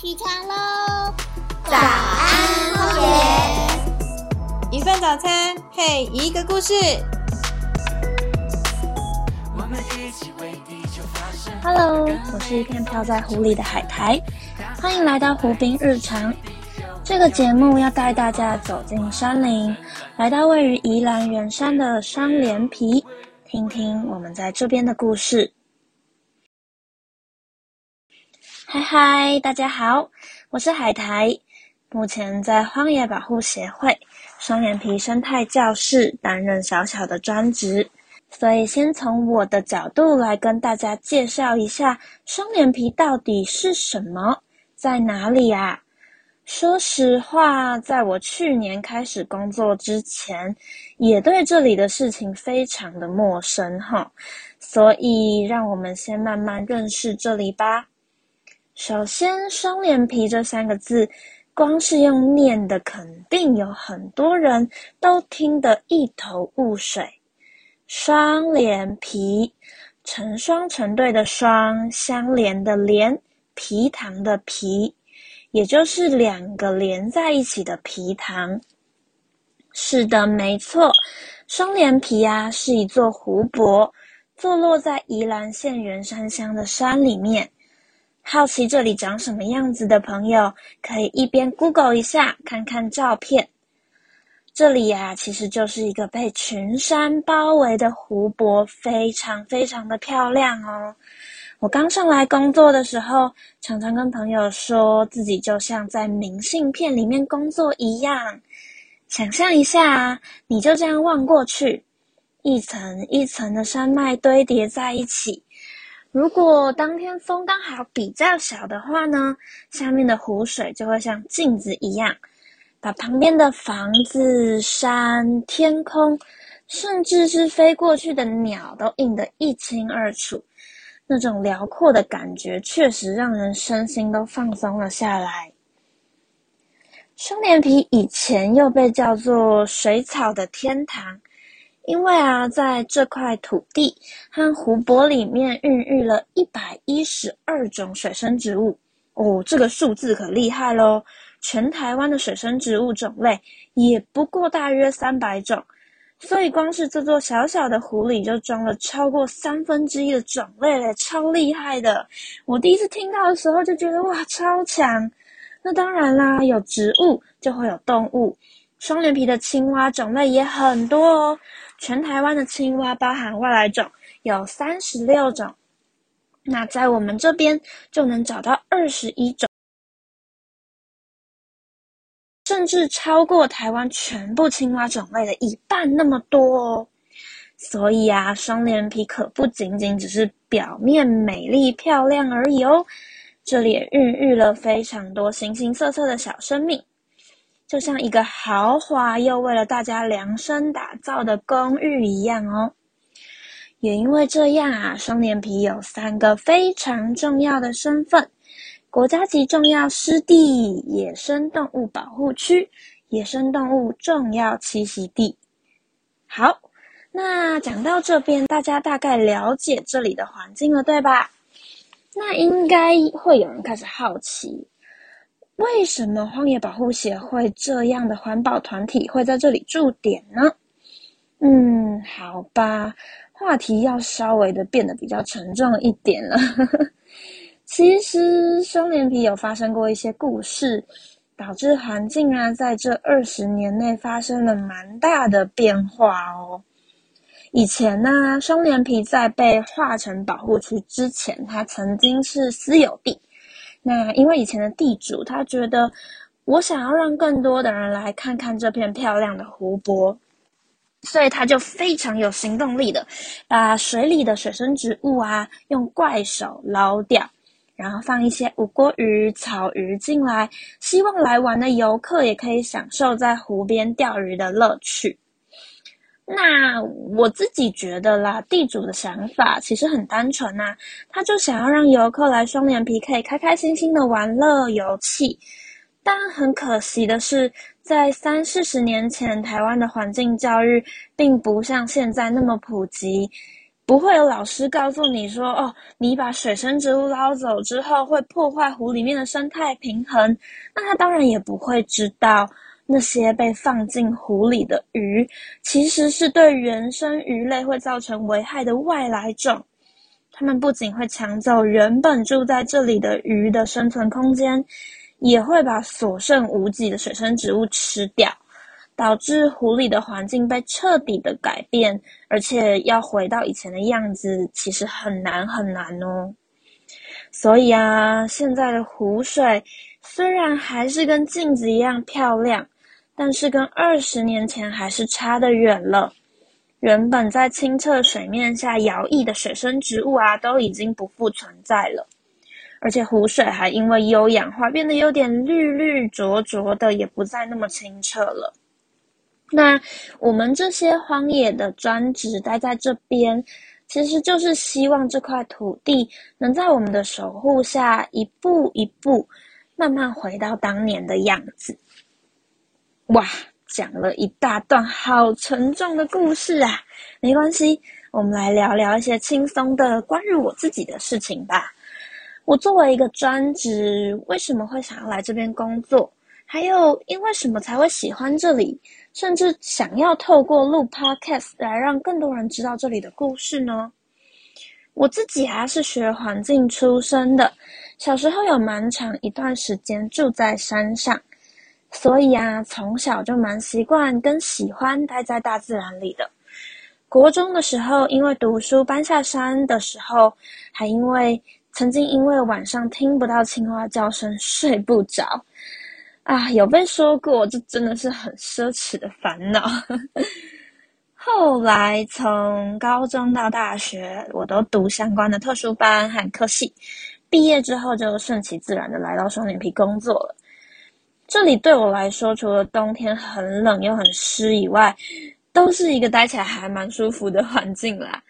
起床喽！早安，荒野。一份早餐配一个故事。Hello，我是一片漂在湖里的海苔，欢迎来到湖滨日常。这个节目要带大家走进山林，来到位于宜兰圆山的双连皮，听听我们在这边的故事。嗨嗨，大家好，我是海苔，目前在荒野保护协会双眼皮生态教室担任小小的专职，所以先从我的角度来跟大家介绍一下双眼皮到底是什么，在哪里啊？说实话，在我去年开始工作之前，也对这里的事情非常的陌生哈，所以让我们先慢慢认识这里吧。首先，“双脸皮”这三个字，光是用念的，肯定有很多人都听得一头雾水。双脸皮，成双成对的“双”，相连的“连”，皮糖的“皮”，也就是两个连在一起的皮糖。是的，没错，双脸皮啊，是一座湖泊，坐落在宜兰县圆山乡的山里面。好奇这里长什么样子的朋友，可以一边 Google 一下，看看照片。这里呀、啊，其实就是一个被群山包围的湖泊，非常非常的漂亮哦。我刚上来工作的时候，常常跟朋友说自己就像在明信片里面工作一样。想象一下啊，你就这样望过去，一层一层的山脉堆叠在一起。如果当天风刚好比较小的话呢，下面的湖水就会像镜子一样，把旁边的房子、山、天空，甚至是飞过去的鸟都映得一清二楚。那种辽阔的感觉，确实让人身心都放松了下来。双脸皮以前又被叫做水草的天堂。因为啊，在这块土地和湖泊里面孕育了一百一十二种水生植物哦，这个数字可厉害喽！全台湾的水生植物种类也不过大约三百种，所以光是这座小小的湖里就装了超过三分之一的种类嘞，超厉害的！我第一次听到的时候就觉得哇，超强！那当然啦，有植物就会有动物。双眼皮的青蛙种类也很多哦，全台湾的青蛙包含外来种有三十六种，那在我们这边就能找到二十一种，甚至超过台湾全部青蛙种类的一半那么多哦。所以啊，双脸皮可不仅仅只是表面美丽漂亮而已哦，这里也孕育了非常多形形色色的小生命。就像一个豪华又为了大家量身打造的公寓一样哦。也因为这样啊，双脸皮有三个非常重要的身份：国家级重要湿地、野生动物保护区、野生动物重要栖息地。好，那讲到这边，大家大概了解这里的环境了，对吧？那应该会有人开始好奇。为什么荒野保护协会这样的环保团体会在这里驻点呢？嗯，好吧，话题要稍微的变得比较沉重一点了。其实双脸皮有发生过一些故事，导致环境啊在这二十年内发生了蛮大的变化哦。以前呢，双脸皮在被划成保护区之前，它曾经是私有地。那因为以前的地主他觉得，我想要让更多的人来看看这片漂亮的湖泊，所以他就非常有行动力的，把水里的水生植物啊用怪手捞掉，然后放一些五锅鱼、草鱼进来，希望来玩的游客也可以享受在湖边钓鱼的乐趣。那我自己觉得啦，地主的想法其实很单纯呐、他就想要让游客来双眼皮可以开开心心的玩乐游憩。但很可惜的是，在三四十年前，台湾的环境教育并不像现在那么普及，不会有老师告诉你说，哦，你把水生植物捞走之后会破坏湖里面的生态平衡。那他当然也不会知道，那些被放进湖里的鱼，其实是对原生鱼类会造成危害的外来种。它们不仅会抢走原本住在这里的鱼的生存空间，也会把所剩无几的水生植物吃掉。导致湖里的环境被彻底的改变，而且要回到以前的样子，其实很难很难哦。所以啊，现在的湖水虽然还是跟镜子一样漂亮，但是跟二十年前还是差得远了。原本在清澈水面下摇曳的水生植物啊，都已经不复存在了，而且湖水还因为优氧化变得有点绿绿浊浊的，也不再那么清澈了。那我们这些荒野的专职待在这边，其实就是希望这块土地能在我们的守护下，一步一步慢慢回到当年的样子。哇，讲了一大段好沉重的故事啊！没关系，我们来聊聊一些轻松的关于我自己的事情吧。我作为一个专职，为什么会想要来这边工作？还有，因为什么才会喜欢这里？甚至想要透过录 podcast 来让更多人知道这里的故事呢。我自己还是学环境出身的，小时候有蛮长一段时间住在山上，所以啊，从小就蛮习惯跟喜欢待在大自然里的。国中的时候，因为读书搬下山的时候，还因为曾经因为晚上听不到青蛙叫声睡不着。啊，有被说过，这真的是很奢侈的烦恼。后来从高中到大学，我都读相关的特殊班和科系，毕业之后就顺其自然的来到双眼皮工作了。这里对我来说，除了冬天很冷又很湿以外，都是一个待起来还蛮舒服的环境啦。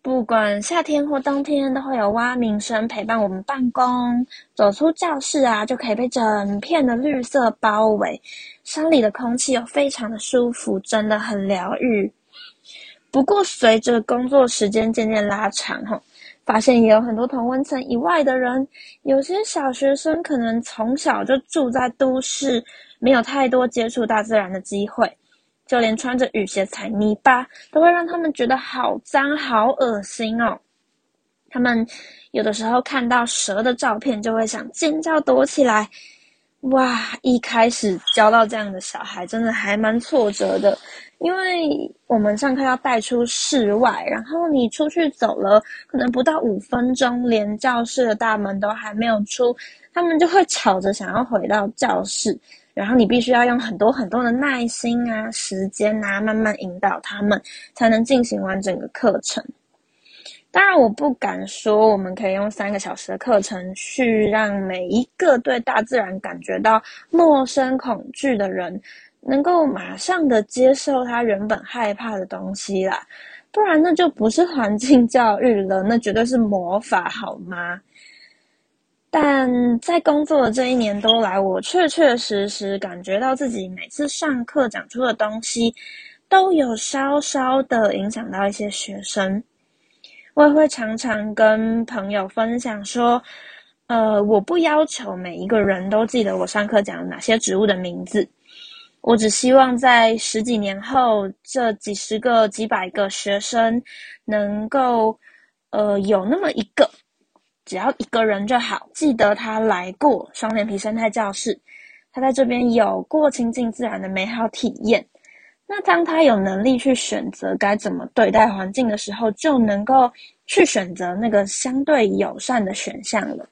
不管夏天或冬天，都会有蛙鸣声陪伴我们办公。走出教室啊，就可以被整片的绿色包围。山里的空气又非常的舒服，真的很疗愈。不过，随着工作时间渐渐拉长，吼，发现也有很多同温层以外的人。有些小学生可能从小就住在都市，没有太多接触大自然的机会。就连穿着雨鞋踩泥巴，都会让他们觉得好脏、好恶心哦。他们有的时候看到蛇的照片，就会想尖叫躲起来。哇！一开始教到这样的小孩，真的还蛮挫折的，因为我们上课要带出室外，然后你出去走了，可能不到五分钟，连教室的大门都还没有出，他们就会吵着想要回到教室。然后你必须要用很多很多的耐心啊、时间啊，慢慢引导他们，才能进行完整个课程。当然，我不敢说我们可以用三个小时的课程去让每一个对大自然感觉到陌生、恐惧的人，能够马上的接受他原本害怕的东西啦。不然，那就不是环境教育了，那绝对是魔法，好吗？但在工作的这一年多来，我确确实实感觉到自己每次上课讲出的东西，都有稍稍的影响到一些学生。我也会常常跟朋友分享说，呃，我不要求每一个人都记得我上课讲哪些植物的名字，我只希望在十几年后，这几十个、几百个学生能够，呃，有那么一个。只要一个人就好，记得他来过双脸皮生态教室，他在这边有过亲近自然的美好体验。那当他有能力去选择该怎么对待环境的时候，就能够去选择那个相对友善的选项了。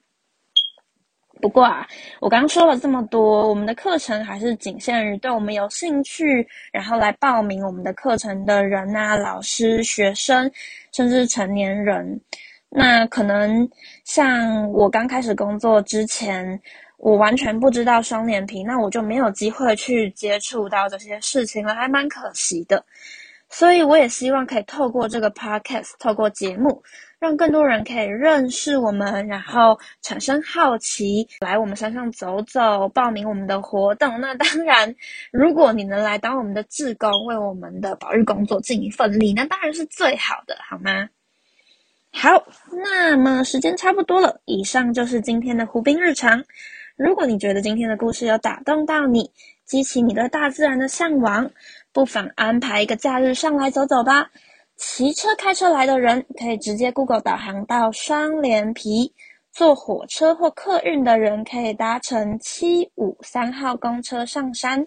不过啊，我刚说了这么多，我们的课程还是仅限于对我们有兴趣，然后来报名我们的课程的人啊，老师、学生，甚至成年人。那可能像我刚开始工作之前，我完全不知道双脸皮，那我就没有机会去接触到这些事情了，还蛮可惜的。所以我也希望可以透过这个 podcast，透过节目，让更多人可以认识我们，然后产生好奇，来我们山上走走，报名我们的活动。那当然，如果你能来当我们的志工，为我们的保育工作尽一份力，那当然是最好的，好吗？好，那么时间差不多了，以上就是今天的湖滨日常。如果你觉得今天的故事有打动到你，激起你对大自然的向往，不妨安排一个假日上来走走吧。骑车、开车来的人可以直接 Google 导航到双连皮；坐火车或客运的人可以搭乘七五三号公车上山。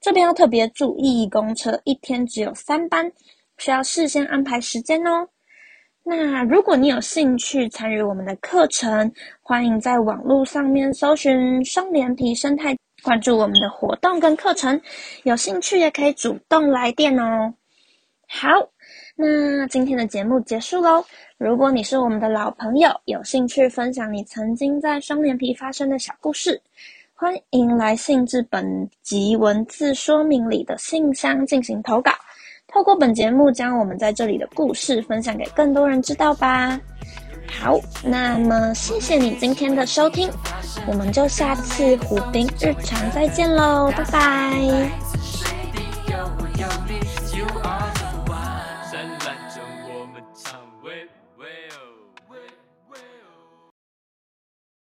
这边要特别注意，公车一天只有三班，需要事先安排时间哦。那如果你有兴趣参与我们的课程，欢迎在网络上面搜寻双连皮生态，关注我们的活动跟课程。有兴趣也可以主动来电哦。好，那今天的节目结束喽。如果你是我们的老朋友，有兴趣分享你曾经在双连皮发生的小故事，欢迎来信至本集文字说明里的信箱进行投稿。透过本节目，将我们在这里的故事分享给更多人知道吧。好，那么谢谢你今天的收听，我们就下次湖滨日常再见喽，拜拜。